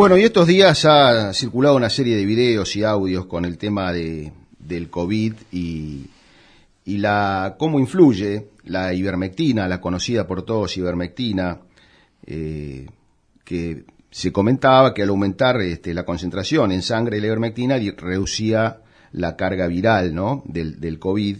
Bueno, y estos días ha circulado una serie de videos y audios con el tema de, del COVID y, y la cómo influye la ivermectina, la conocida por todos ivermectina, eh, que se comentaba que al aumentar este, la concentración en sangre de la ivermectina reducía la carga viral ¿no? del, del COVID.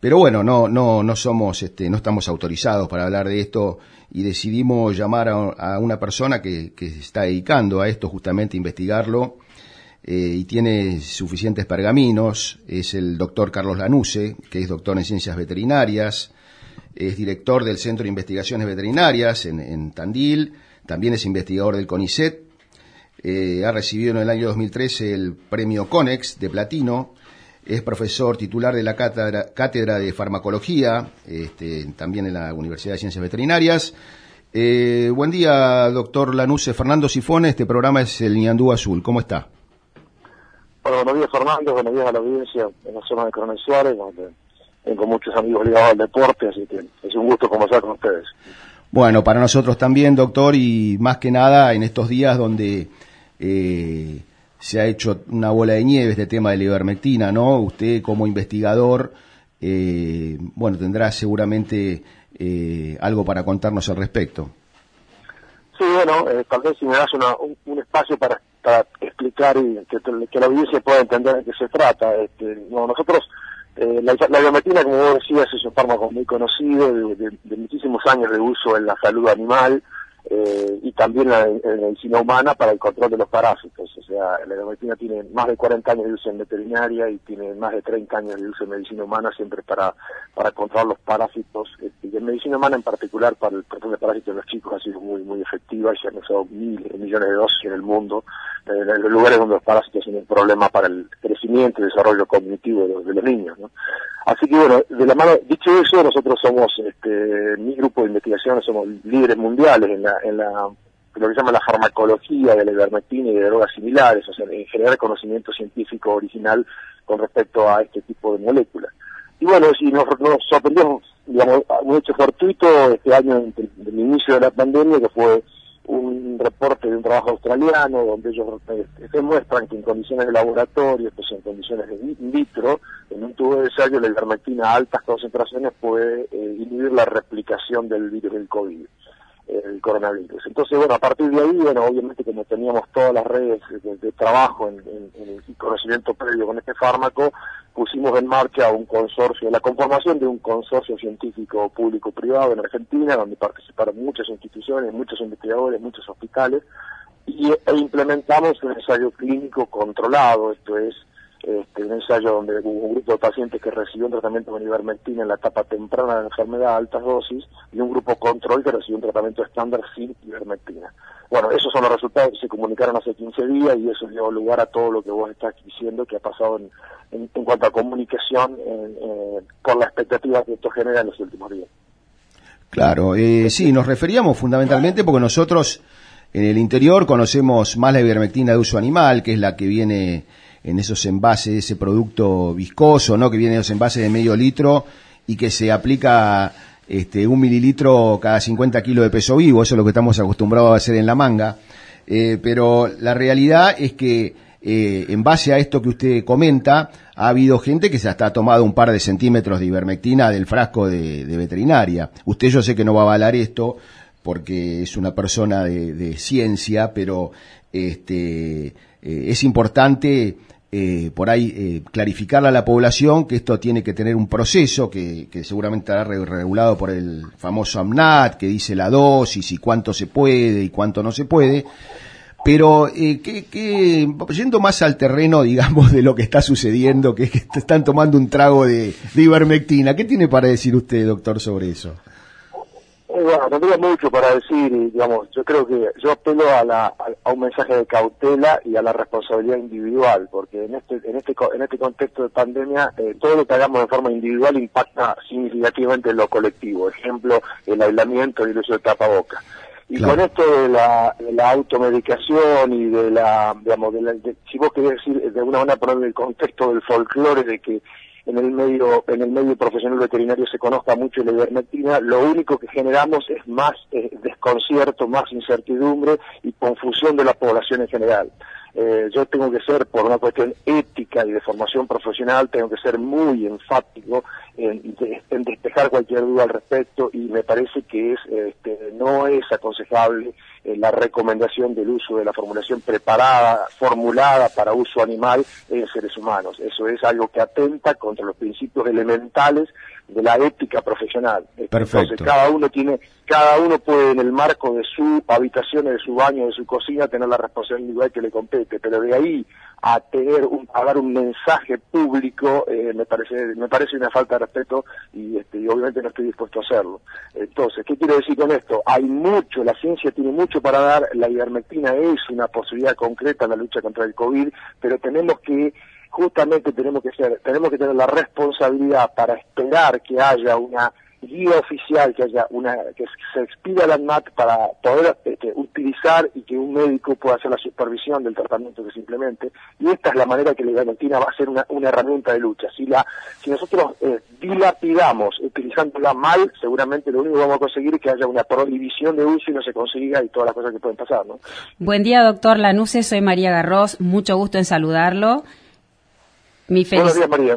Pero bueno, no, no, no somos, este, no estamos autorizados para hablar de esto y decidimos llamar a, una persona que, se está dedicando a esto, justamente investigarlo, eh, y tiene suficientes pergaminos. Es el doctor Carlos Lanuse, que es doctor en ciencias veterinarias, es director del Centro de Investigaciones Veterinarias en, Tandil, también es investigador del CONICET, eh, ha recibido en el año 2013 el premio CONEX de Platino, es profesor titular de la cátedra, de farmacología, este, también en la Universidad de Ciencias Veterinarias. Eh, buen día, doctor Lanuse. Fernando Sifone, este programa es el Niandú Azul. ¿Cómo está? buenos días, Fernando. Buenos días a la audiencia en la zona de Coronel Suárez, donde tengo muchos amigos ligados al deporte, así que es un gusto conversar con ustedes. Bueno, para nosotros también, doctor, y más que nada en estos días donde... Eh, se ha hecho una bola de nieve este tema de la ivermectina, ¿no? Usted como investigador, eh, bueno, tendrá seguramente eh, algo para contarnos al respecto. Sí, bueno, eh, tal vez si me das un, espacio para, explicar y que, la audiencia pueda entender de qué se trata. Este, nosotros, la, la, ivermectina, como vos decías, es un fármaco muy conocido, de muchísimos años de uso en la salud animal, eh, y también la, medicina humana para el control de los parásitos. O sea, la ivermectina tiene más de 40 años de uso en veterinaria y tiene más de 30 años de uso en medicina humana, siempre para, para controlar los parásitos. Este, y en medicina humana en particular, para el control de parásitos de los chicos ha sido muy muy efectiva y se han usado miles, millones de dosis en el mundo, eh, en los lugares donde los parásitos son un problema para el crecimiento y desarrollo cognitivo de los, de los niños. ¿no? Así que bueno, de la mano, dicho eso, nosotros somos, este, mi grupo de investigación, somos líderes mundiales en la, en la, lo que se llama la farmacología de la ivermectina y de drogas similares, o sea, en generar conocimiento científico original con respecto a este tipo de moléculas. Y bueno, si nos, sorprendió, digamos, un hecho fortuito este año del inicio de la pandemia, que fue un reporte de un trabajo australiano donde ellos demuestran que en condiciones de laboratorio, pues en condiciones de in vitro, en un tubo de ensayo la ivermectina a altas concentraciones puede eh, inhibir la replicación del virus del COVID el coronavirus. Entonces, bueno, a partir de ahí, bueno, obviamente como teníamos todas las redes de, trabajo en, el conocimiento previo con este fármaco, pusimos en marcha un consorcio, la conformación de un consorcio científico público-privado en Argentina, donde participaron muchas instituciones, muchos investigadores, muchos hospitales, y, e implementamos un ensayo clínico controlado, esto es, este, un ensayo donde hubo un grupo de pacientes que recibió un tratamiento con ivermectina en la etapa temprana de la enfermedad a altas dosis y un grupo control que recibió un tratamiento estándar sin ivermectina. Bueno, esos son los resultados que se comunicaron hace 15 días y eso dio lugar a todo lo que vos estás diciendo que ha pasado en, en, cuanto a comunicación con la expectativa que esto genera en los últimos días. Claro, eh, sí, nos referíamos fundamentalmente porque nosotros en el interior conocemos más la ivermectina de uso animal, que es la que viene en esos envases, ese producto viscoso, ¿no? Que viene en esos envases de medio litro y que se aplica este, un mililitro cada 50 kilos de peso vivo, eso es lo que estamos acostumbrados a hacer en la manga. Eh, pero la realidad es que eh, en base a esto que usted comenta, ha habido gente que se hasta ha tomado un par de centímetros de ivermectina del frasco de, veterinaria. Usted yo sé que no va a avalar esto porque es una persona de, ciencia, pero este, eh, es importante eh, por ahí eh, clarificarle a la población que esto tiene que tener un proceso que, seguramente estará regulado por el famoso AMNAT, que dice la dosis y cuánto se puede y cuánto no se puede. Pero eh, que, yendo más al terreno, digamos, de lo que está sucediendo, que que están tomando un trago de, de ivermectina, ¿qué tiene para decir usted, doctor, sobre eso? Bueno, tendría mucho para decir, y, digamos, yo creo que yo apelo a, la, a, un mensaje de cautela y a la responsabilidad individual, porque en este, en este, en este contexto de pandemia, eh, todo lo que hagamos de forma individual impacta significativamente en lo colectivo. Ejemplo, el aislamiento y el uso de tapabocas. Y con esto de la, la, automedicación y de la, digamos, de la, si vos querés decir, de alguna manera poner el contexto del folclore de que en el medio en el medio profesional veterinario se conozca mucho la ivermectina, lo único que generamos es más eh, desconcierto, más incertidumbre y confusión de la población en general. Eh, yo tengo que ser, por una cuestión ética y de formación profesional, tengo que ser muy enfático en, despejar cualquier duda al respecto y me parece que es este, no es aconsejable eh, la recomendación del uso de la formulación preparada, formulada para uso animal en seres humanos. Eso es algo que atenta contra los principios elementales de la ética profesional. Entonces cada uno tiene, cada uno puede en el marco de su habitación, de su baño, de su cocina, tener la responsabilidad que le compete, pero de ahí a tener un, a dar un mensaje público eh, me parece me parece una falta de respeto y, este, y obviamente no estoy dispuesto a hacerlo. Entonces, ¿qué quiero decir con esto? Hay mucho, la ciencia tiene mucho para dar, la ivermectina es una posibilidad concreta en la lucha contra el COVID, pero tenemos que justamente tenemos que ser, tenemos que tener la responsabilidad para esperar que haya una guía oficial, que haya una, que se expida la ANMAT para poder este, utilizar y que un médico pueda hacer la supervisión del tratamiento que simplemente, y esta es la manera que la ivermectina va a ser una, herramienta de lucha. Si la, si nosotros eh, dilapidamos utilizándola mal, seguramente lo único que vamos a conseguir es que haya una prohibición de uso y no se consiga y todas las cosas que pueden pasar, ¿no? Buen día, doctor Lanuse, soy María Garros, mucho gusto en saludarlo. Mi,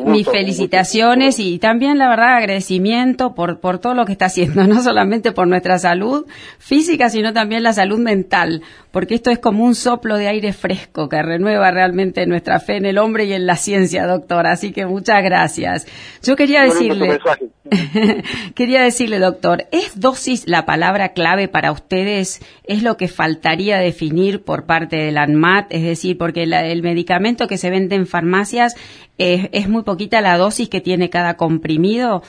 mis felicitaciones y también, la verdad, agradecimiento por, por todo lo que está haciendo, no solamente por nuestra salud física, sino también la salud mental, porque esto es como un soplo de aire fresco que renueva realmente nuestra fe en el hombre y en la ciencia, doctor. Así que muchas gracias. Yo quería decirle, quería decirle, doctor, ¿es dosis la palabra clave para ustedes? ¿Es lo que faltaría definir por parte del ANMAT? Es decir, porque el medicamento que se vende en farmacias es, es muy poquita la dosis que tiene cada comprimido.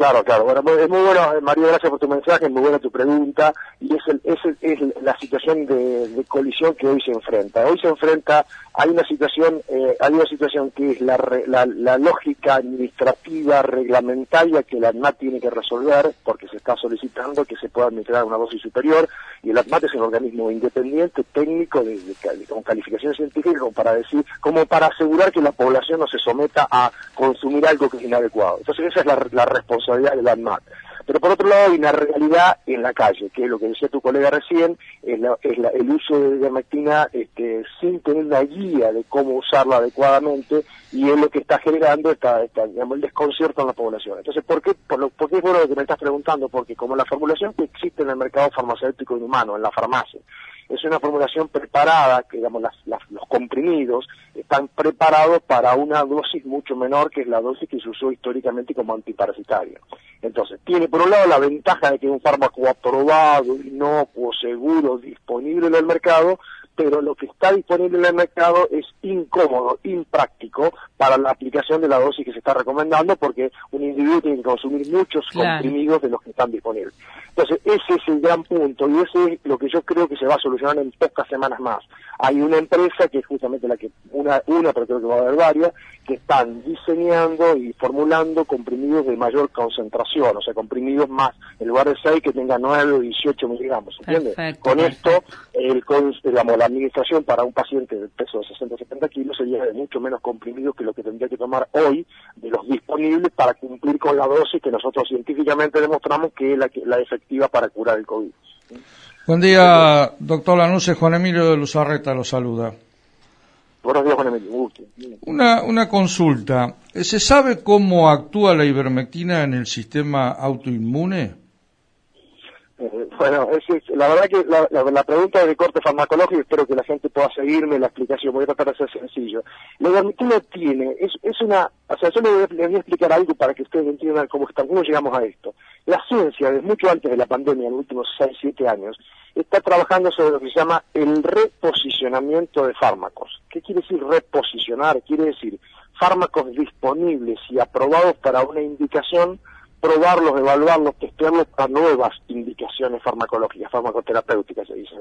Claro, claro. Bueno, es muy bueno, eh, María, gracias por tu mensaje, es muy buena tu pregunta y es, el, es, la situación de, colisión que hoy se enfrenta. Hoy se enfrenta, hay una situación, eh, hay una situación que es la, la, lógica administrativa, reglamentaria que la ANMAT tiene que resolver porque se está solicitando que se pueda administrar una dosis superior y el ANMAT es un organismo independiente, técnico, de, con calificación científica como para decir, como para asegurar que la población no se someta a consumir algo que es inadecuado. Entonces esa es la, la responsabilidad del ANMAT. Pero por otro lado hay una realidad en la calle, que es lo que decía tu colega recién, es, el uso de ivermectina este, sin tener una guía de cómo usarla adecuadamente y es lo que está generando esta, digamos, el desconcierto en la población. Entonces, ¿por qué, por, lo, ¿por qué es bueno lo que me estás preguntando? Porque como la formulación que existe en el mercado farmacéutico inhumano, en la farmacia, es una formulación preparada, que digamos los comprimidos están preparados para una dosis mucho menor que es la dosis que se usó históricamente como antiparasitario. Entonces, tiene por un lado la ventaja de que es un fármaco aprobado, inocuo, seguro, disponible en el mercado, pero lo que está disponible en el mercado es incómodo, impráctico para la aplicación de la dosis que se está recomendando porque un individuo tiene que consumir muchos comprimidos de los que están disponibles. Entonces, ese es el gran punto y ese es lo que yo creo que se va a solucionar en pocas semanas más. Hay una empresa que es justamente la que, una, una pero creo que va a haber varias, que están diseñando y formulando comprimidos de mayor concentración, o sea, comprimidos más, en lugar de 6 que tenga 9 o 18 miligramos, ¿entiendes? Con esto, el, digamos, la administración para un paciente de peso de 60 o 70 kilos sería de mucho menos comprimidos que lo que tendría que tomar hoy de los disponibles para cumplir con la dosis que nosotros científicamente demostramos que es la, la efectiva para curar el COVID. Buen día, doctor Lanuse. Juan Emilio de Luzarreta lo saluda. Buenos días, Juan Emilio. Una, una consulta. ¿Se sabe cómo actúa la ivermectina en el sistema autoinmune? Eh, bueno, es, la verdad que la, pregunta es de corte farmacológico espero que la gente pueda seguirme la explicación. Voy a tratar de ser sencillo. La ivermectina tiene, es, es una, o sea, yo les voy, a explicar algo para que ustedes entiendan cómo, están, cómo llegamos a esto. La ciencia, desde mucho antes de la pandemia, en los últimos 6, 7 años, está trabajando sobre lo que se llama el reposicionamiento de fármacos. ¿Qué quiere decir reposicionar? Quiere decir fármacos disponibles y aprobados para una indicación probarlos, evaluarlos, testearlos para nuevas indicaciones farmacológicas, farmacoterapéuticas, se dice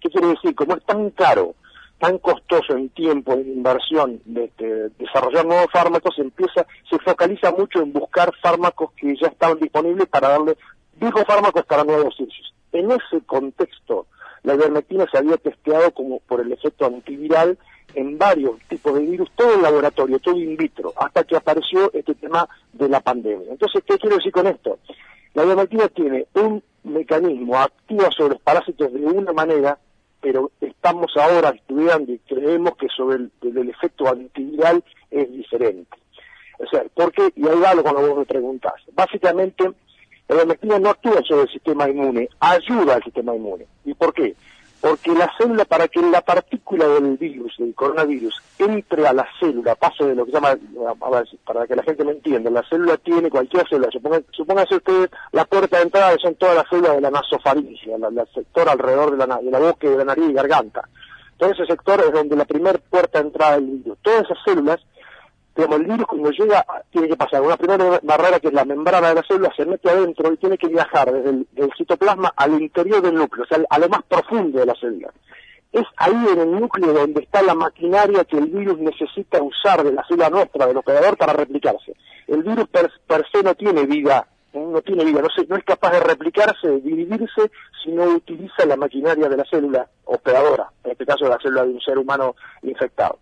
¿Qué quiere decir? Como es tan caro, tan costoso en tiempo, en inversión, de, este, desarrollar nuevos fármacos, se empieza, se focaliza mucho en buscar fármacos que ya estaban disponibles para darle viejos fármacos para nuevos usos. En ese contexto, la ivermectina se había testeado como por el efecto antiviral en varios tipos de virus, todo en laboratorio, todo in vitro, hasta que apareció este tema de la pandemia. Entonces, ¿qué quiero decir con esto? La ivermectina tiene un mecanismo, actúa sobre los parásitos de una manera, pero estamos ahora estudiando y creemos que sobre el, efecto antiviral es diferente. O sea, ¿por qué? Y ahí va lo cuando vos me preguntás. Básicamente, la ivermectina no actúa sobre el sistema inmune, ayuda al sistema inmune. ¿Y por qué? Porque la célula, para que la partícula del virus, del coronavirus, entre a la célula, pase de lo que se llama, para que la gente me entienda, la célula tiene cualquier célula, supóngase ustedes la puerta de entrada son todas las células de la nasofaringe, el sector alrededor de la, de la boca, de la nariz y garganta. Todo ese sector es donde la primera puerta de entrada del virus. Todas esas células digamos, el virus cuando llega tiene que pasar una primera barrera que es la membrana de la célula, se mete adentro y tiene que viajar desde el, citoplasma al interior del núcleo, o sea, a lo más profundo de la célula. Es ahí en el núcleo donde está la maquinaria que el virus necesita usar de la célula nuestra, del operador, para replicarse. El virus per, se no tiene vida, no tiene vida, no, no es capaz de replicarse, de dividirse, si no utiliza la maquinaria de la célula operadora, en este caso la célula de un ser humano infectado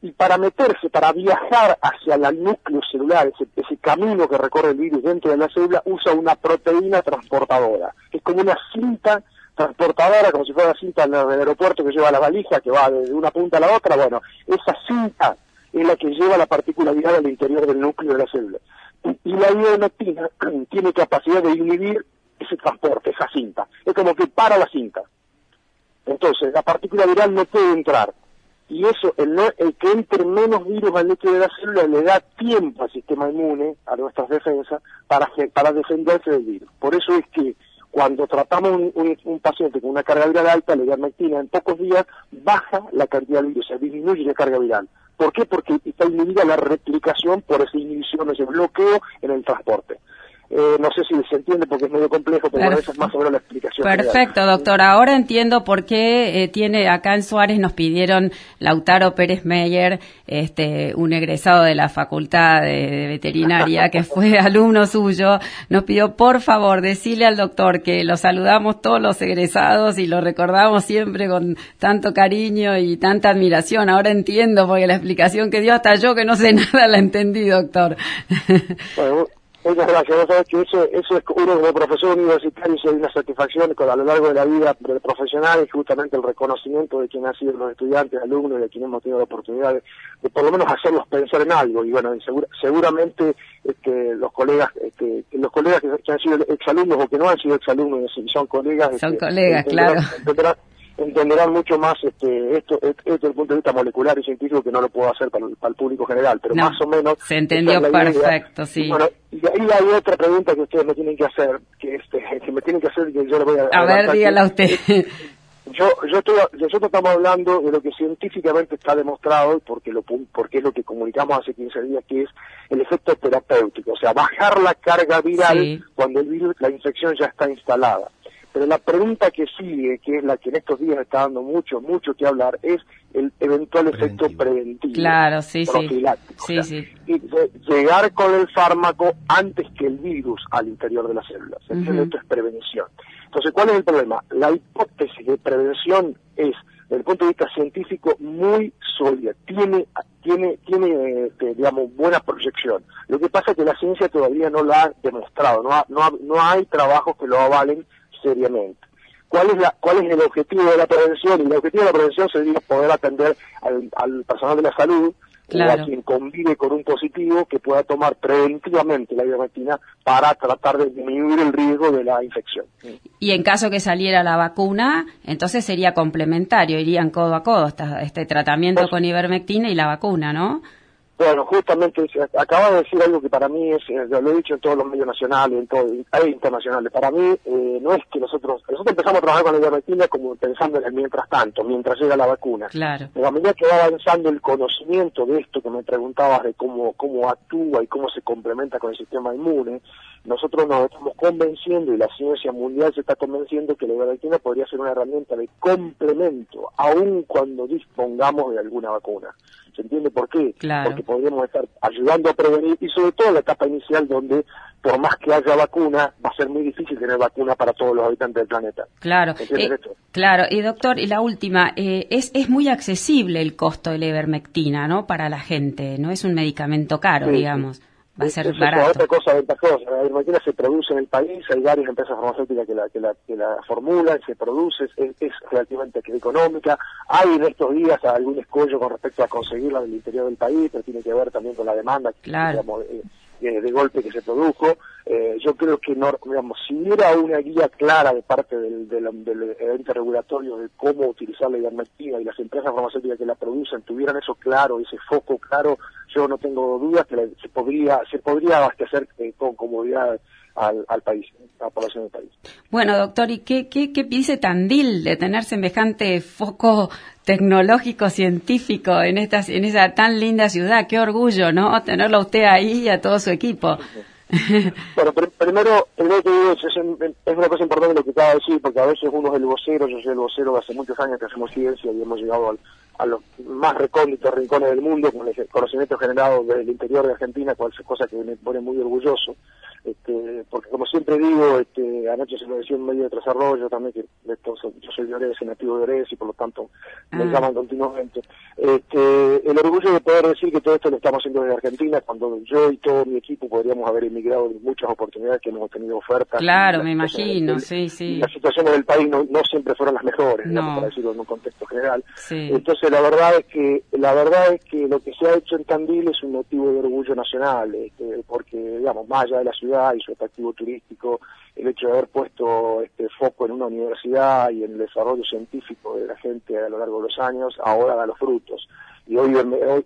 y para meterse, para viajar hacia el núcleo celular, ese, camino que recorre el virus dentro de la célula, usa una proteína transportadora, es como una cinta transportadora, como si fuera la cinta del aeropuerto que lleva la valija, que va de una punta a la otra, bueno, esa cinta es la que lleva la partícula viral al interior del núcleo de la célula. Y, la ivermectina tiene capacidad de inhibir ese transporte, esa cinta. Es como que para la cinta. Entonces, la partícula viral no puede entrar y eso, el, que entre menos virus al núcleo de la célula le da tiempo al sistema inmune, a nuestras defensas, para, para defenderse del virus. Por eso es que cuando tratamos un, paciente con una carga viral alta, la ivermectina, en pocos días baja la cantidad de virus, o sea, disminuye la carga viral. ¿Por qué? Porque está inhibida la replicación por esa inhibición, ese bloqueo en el transporte. Eh, no sé si se entiende porque es medio complejo, pero esa es más menos la explicación. Perfecto, doctor. Ahora entiendo por qué eh, tiene acá en Suárez nos pidieron Lautaro Pérez Meyer, este, un egresado de la Facultad de, Veterinaria que fue alumno suyo, nos pidió por favor decirle al doctor que lo saludamos todos los egresados y lo recordamos siempre con tanto cariño y tanta admiración. Ahora entiendo porque la explicación que dio hasta yo que no sé nada la entendí, doctor. Bueno, Muchas gracias. Vos sabés que eso, eso es uno como profesor universitario y hay una satisfacción a lo largo de la vida del profesional y justamente el reconocimiento de quien han sido los estudiantes, alumnos, de quienes hemos tenido la oportunidad de, por lo menos hacerlos pensar en algo. Y bueno, seguramente este, los colegas, este, los colegas que, han sido exalumnos o que no han sido exalumnos y son colegas, son este, colegas, claro entenderán mucho más este, esto, esto desde el punto de vista molecular y científico que no lo puedo hacer para, el público general, pero más o menos... Se entendió perfecto, sí. Y, bueno, y ahí hay otra pregunta que ustedes me tienen que hacer, que, este, que me tienen que hacer y que yo le voy a... A ver, dígala usted. Yo, yo estoy, nosotros estamos hablando de lo que científicamente está demostrado, porque, lo, porque es lo que comunicamos hace 15 días, que es el efecto terapéutico, o sea, bajar la carga viral cuando el virus, la infección ya está instalada. Pero la pregunta que sigue, que es la que en estos días está dando mucho, mucho que hablar, es el eventual efecto preventivo. Claro, sí, sí. sí, Y llegar con el fármaco antes que el virus al interior de las células. Esto es prevención. Entonces, ¿cuál es el problema? La hipótesis de prevención es, desde el punto de vista científico, muy sólida. Tiene, tiene, tiene este, digamos, buena proyección. Lo que pasa es que la ciencia todavía no lo ha demostrado. No, no, no hay trabajos que lo avalen seriamente. ¿Cuál es, la, ¿Cuál es el objetivo de la prevención? Y el objetivo de la prevención sería poder atender al, personal de la salud o a quien convive con un positivo que pueda tomar preventivamente la ivermectina para tratar de disminuir el riesgo de la infección. Y en caso que saliera la vacuna, entonces sería complementario, irían codo a codo este tratamiento pues con ivermectina y la vacuna, ¿no? Bueno, justamente acaba de decir algo que para mí es, eh, lo he dicho en todos los medios nacionales, en todo, e internacionales. Para mí eh, no es que nosotros, nosotros empezamos a trabajar con la ivermectina como pensando en el mientras tanto, mientras llega la vacuna. Claro. Pero a medida que va avanzando el conocimiento de esto que me preguntabas de cómo, cómo actúa y cómo se complementa con el sistema inmune, nosotros nos estamos convenciendo y la ciencia mundial se está convenciendo que la ivermectina podría ser una herramienta de complemento, aun cuando dispongamos de alguna vacuna. ¿Se entiende por qué? Claro. Porque podríamos estar ayudando a prevenir y sobre todo en la etapa inicial donde por más que haya vacuna, va a ser muy difícil tener vacuna para todos los habitantes del planeta. Claro. Eh, claro. Y doctor, y la última, eh, es, es muy accesible el costo de la ivermectina, ¿no? Para la gente, no es un medicamento caro, digamos va a ser barato. otra cosa ventajosa, la ivermectina se produce en el país, hay varias empresas farmacéuticas que la, que la, que la formulan, se produce, es, es relativamente económica. Hay en estos días algún escollo con respecto a conseguirla del interior del país, pero tiene que ver también con la demanda claro. De golpe que se produjo. Eh, yo creo que, no, digamos, si hubiera una guía clara de parte del, del, del ente regulatorio de cómo utilizar la ivermectina y las empresas farmacéuticas que la producen tuvieran eso claro, ese foco claro, yo no tengo dudas que se podría se podría abastecer eh, con comodidad al, al, país, a la población del país. Bueno, doctor, ¿y qué, qué, qué dice Tandil de tener semejante foco tecnológico científico en esta en esa tan linda ciudad. Qué orgullo, ¿no? Tenerlo usted ahí y a todo su equipo. bueno, primero, primero te digo, es, una cosa importante lo que acaba de decir, porque a veces uno es el vocero, yo soy el vocero de hace muchos años que hacemos ciencia y hemos llegado a los más recónditos rincones del mundo con el conocimiento generado del interior de Argentina, cual cosa que me pone muy orgulloso. Este, porque como siempre digo, este, anoche se lo decía en medio de desarrollo también, que yo soy de Ores, nativo de Ores, y por lo tanto me ah. llaman continuamente. Este, el orgullo de poder decir que todo esto lo estamos haciendo desde Argentina, cuando yo y todo mi equipo podríamos haber emigrado en muchas oportunidades que hemos tenido ofertas. Claro, me imagino, sí, sí. Las situaciones del país no, no siempre fueron las mejores, para decirlo en un contexto general. Entonces la verdad es que la verdad es que lo que se ha hecho en Tandil es un motivo de orgullo nacional, este, porque digamos, más allá de la ciudad y su atractivo turístico, el hecho de haber puesto este foco en una universidad y en el desarrollo científico de la gente a lo largo de los años, ahora da los frutos y hoy,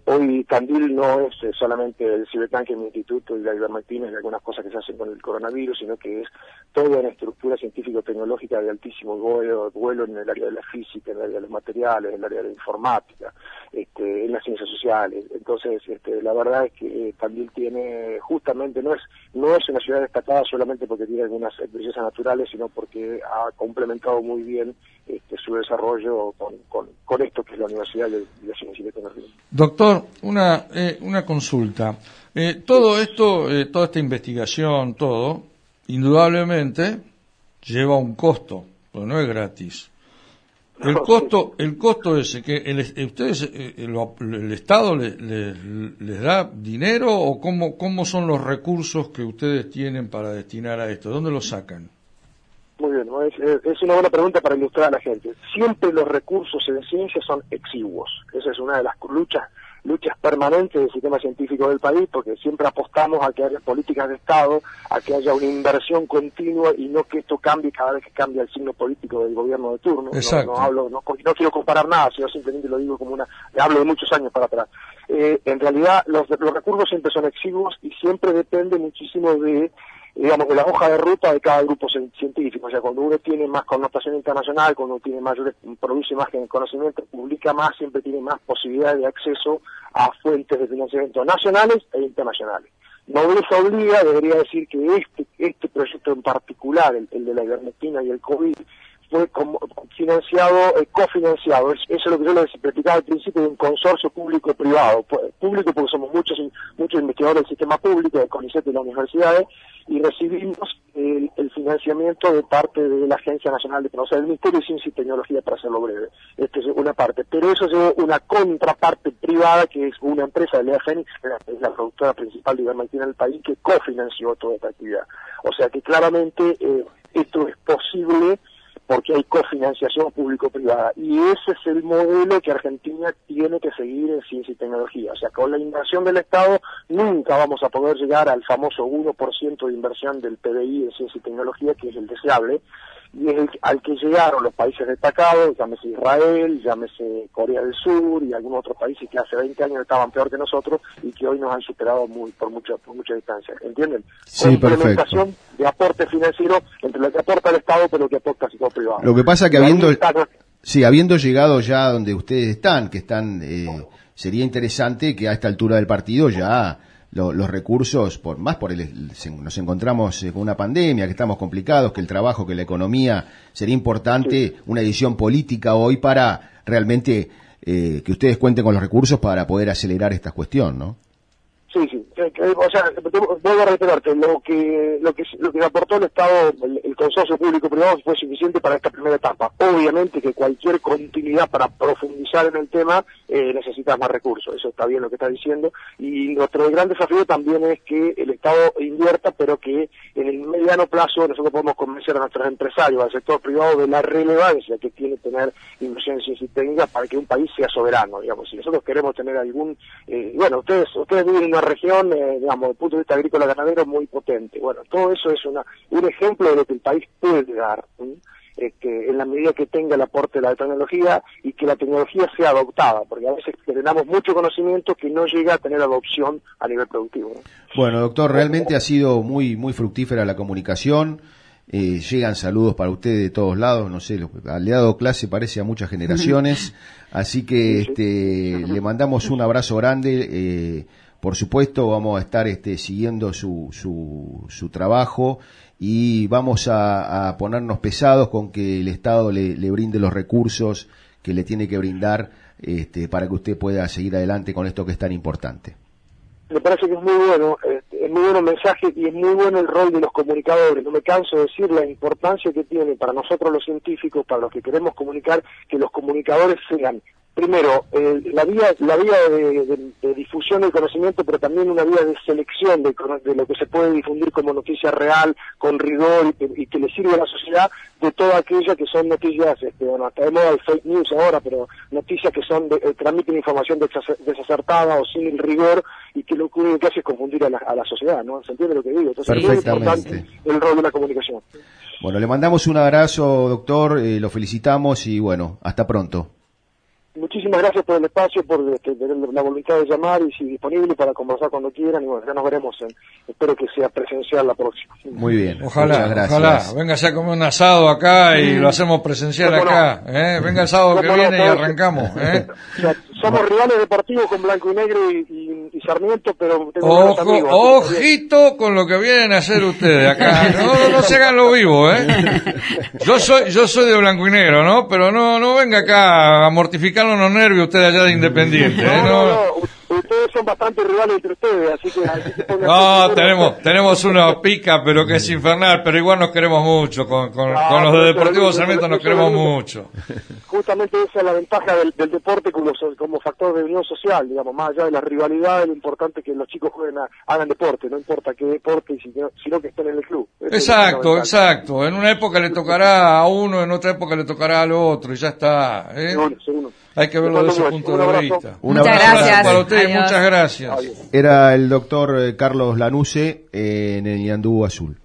hoy, Candil no es eh, solamente el cibertanque, mi instituto y la ivermectina y algunas cosas que se hacen con el coronavirus, sino que es toda una estructura científico-tecnológica de altísimo vuelo, en el área de la física, en el área de los materiales, en el área de la informática, este, en las ciencias sociales. Entonces, este, la verdad es que Candil tiene, justamente, no es, no es una ciudad destacada solamente porque tiene algunas bellezas naturales, sino porque ha complementado muy bien este, su desarrollo con, con, esto que es la Universidad de, la Doctor, una, eh, una consulta. Eh, todo esto, eh, toda esta investigación, todo, indudablemente lleva un costo, pero no es gratis. El costo, el costo ese que el, ustedes, el, Estado les da dinero o cómo, cómo son los recursos que ustedes tienen para destinar a esto, ¿dónde los sacan? Es, una buena pregunta para ilustrar a la gente. Siempre los recursos en ciencia son exiguos. Esa es una de las luchas luchas permanentes del sistema científico del país, porque siempre apostamos a que haya políticas de Estado, a que haya una inversión continua y no que esto cambie cada vez que cambia el signo político del gobierno de turno. No, hablo, no, no quiero comparar nada, sino simplemente lo digo como una, hablo de muchos años para atrás. Eh, en realidad los, los recursos siempre son exiguos y siempre depende muchísimo de digamos, de la hoja de ruta de cada grupo científico. O sea, cuando uno tiene más connotación internacional, cuando uno tiene mayor, produce más conocimiento, publica más, siempre tiene más posibilidades de acceso a fuentes de financiamiento nacionales e internacionales. No les obliga, debería decir que este, este proyecto en particular, el, el de la ivermectina y el COVID, fue como financiado, eh, cofinanciado. Eso es lo que yo les explicaba al principio de un consorcio público-privado. Público porque somos muchos muchos investigadores del sistema público, del CONICET y las universidades, y recibimos el, financiamiento de parte de la Agencia Nacional de sea, del Ministerio de Ciencia y Tecnología, para hacerlo breve. Esta es una parte. Pero eso es una contraparte privada, que es una empresa de Lea Fénix, que es la productora principal de ivermectina en el país, que cofinanció toda esta actividad. O sea que claramente eh, esto es posible porque hay cofinanciación público-privada. Y ese es el modelo que Argentina tiene que seguir en ciencia y tecnología. O sea, con la inversión del Estado nunca vamos a poder llegar al famoso 1% de inversión del PBI en ciencia y tecnología, que es el deseable, y es el, al que llegaron los países destacados, llámese Israel, llámese Corea del Sur y algunos otros países que hace 20 años estaban peor que nosotros y que hoy nos han superado muy, por, mucho, por mucha distancia. ¿Entienden? Sí, Complementación de aporte financiero entre lo que aporta el Estado pero lo que aporta el sector privado. Lo que pasa que habiendo, sí, habiendo llegado ya donde ustedes están, que están, eh, sería interesante que a esta altura del partido ya los recursos, por, más por el, nos encontramos eh, con una pandemia, que estamos complicados, que el trabajo, que la economía, sería importante una edición política hoy para realmente eh, que ustedes cuenten con los recursos para poder acelerar esta cuestión, ¿no? Sí, sí. O sea, vuelvo a reiterarte, lo que, lo que, lo que aportó el Estado, el, consorcio público-privado fue suficiente para esta primera etapa. Obviamente que cualquier continuidad para profundizar en el tema eh, necesita más recursos, eso está bien lo que está diciendo. Y nuestro gran desafío también es que el Estado invierta, pero que en el mediano plazo nosotros podemos convencer a nuestros empresarios, al sector privado, de la relevancia que tiene tener inversión en ciencia y técnica para que un país sea soberano, digamos. Si nosotros queremos tener algún, eh, bueno, ustedes, ustedes viven en una región, eh, digamos, desde el punto de vista agrícola ganadero muy potente. Bueno, todo eso es una, un ejemplo de lo que el país puede dar. Este, en la medida que tenga el aporte de la tecnología y que la tecnología sea adoptada, porque a veces tenemos mucho conocimiento que no llega a tener adopción a nivel productivo. Bueno, doctor, realmente ha sido muy muy fructífera la comunicación. Eh, llegan saludos para usted de todos lados, no sé, le ha dado clase parece a muchas generaciones, así que este, le mandamos un abrazo grande. Eh, por supuesto, vamos a estar este, siguiendo su, su, su trabajo y vamos a, ponernos pesados con que el Estado le, brinde los recursos que le tiene que brindar este, para que usted pueda seguir adelante con esto que es tan importante. Me parece que es muy bueno, este, es muy bueno el mensaje y es muy bueno el rol de los comunicadores. No me canso de decir la importancia que tiene para nosotros los científicos, para los que queremos comunicar, que los comunicadores sean primero, eh, la vía, la vía de, difusión del conocimiento, pero también una vía de selección de, lo que se puede difundir como noticia real, con rigor y, que le sirve a la sociedad, de toda aquella que son noticias, este, bueno, hasta de moda el fake news ahora, pero noticias que son eh, transmiten información desacertada o sin el rigor y que lo único que hace es confundir a la, a la sociedad, ¿no? ¿Se entiende lo que digo? Entonces es muy importante el rol de la comunicación. Bueno, le mandamos un abrazo, doctor, eh, lo felicitamos y bueno, hasta pronto. Muchísimas gracias por el espacio, por este, la voluntad de llamar y si disponible para conversar cuando quieran. Y bueno, ya nos veremos. espero que sea presencial la próxima. Muy bien. Ojalá, ojalá. Venga a comer un asado acá y lo hacemos presencial acá. ¿eh? Venga el sábado que viene y arrancamos. ¿eh? Somos rivales deportivos con Blanco y Negro y, y, Sarmiento, pero tengo amigos, Ojito con lo que vienen a hacer ustedes acá. No, no se hagan lo vivo, ¿eh? Yo soy, yo soy de Blanco y Negro, ¿no? Pero no, no venga acá a mortificar los nervios ustedes allá de Independiente. ¿eh? no, son bastante rivales entre ustedes, así que... no, tenemos, tenemos una pica, pero que es infernal, pero igual nos queremos mucho, con, con, ah, los de Deportivo Sarmiento nos queremos mucho. Justamente esa es la ventaja del, deporte como, como factor de unión social, digamos, más allá de la rivalidad, lo importante es que los chicos jueguen hagan deporte, no importa qué deporte, sino, que estén en el club. exacto, exacto. En una época le tocará a uno, en otra época le tocará al otro, y ya está. ¿eh? Hay que verlo desde ese punto de vista. muchas gracias. Para usted, muchas gracias. Era el doctor eh, Carlos Lanuse eh, en el Yandú Azul.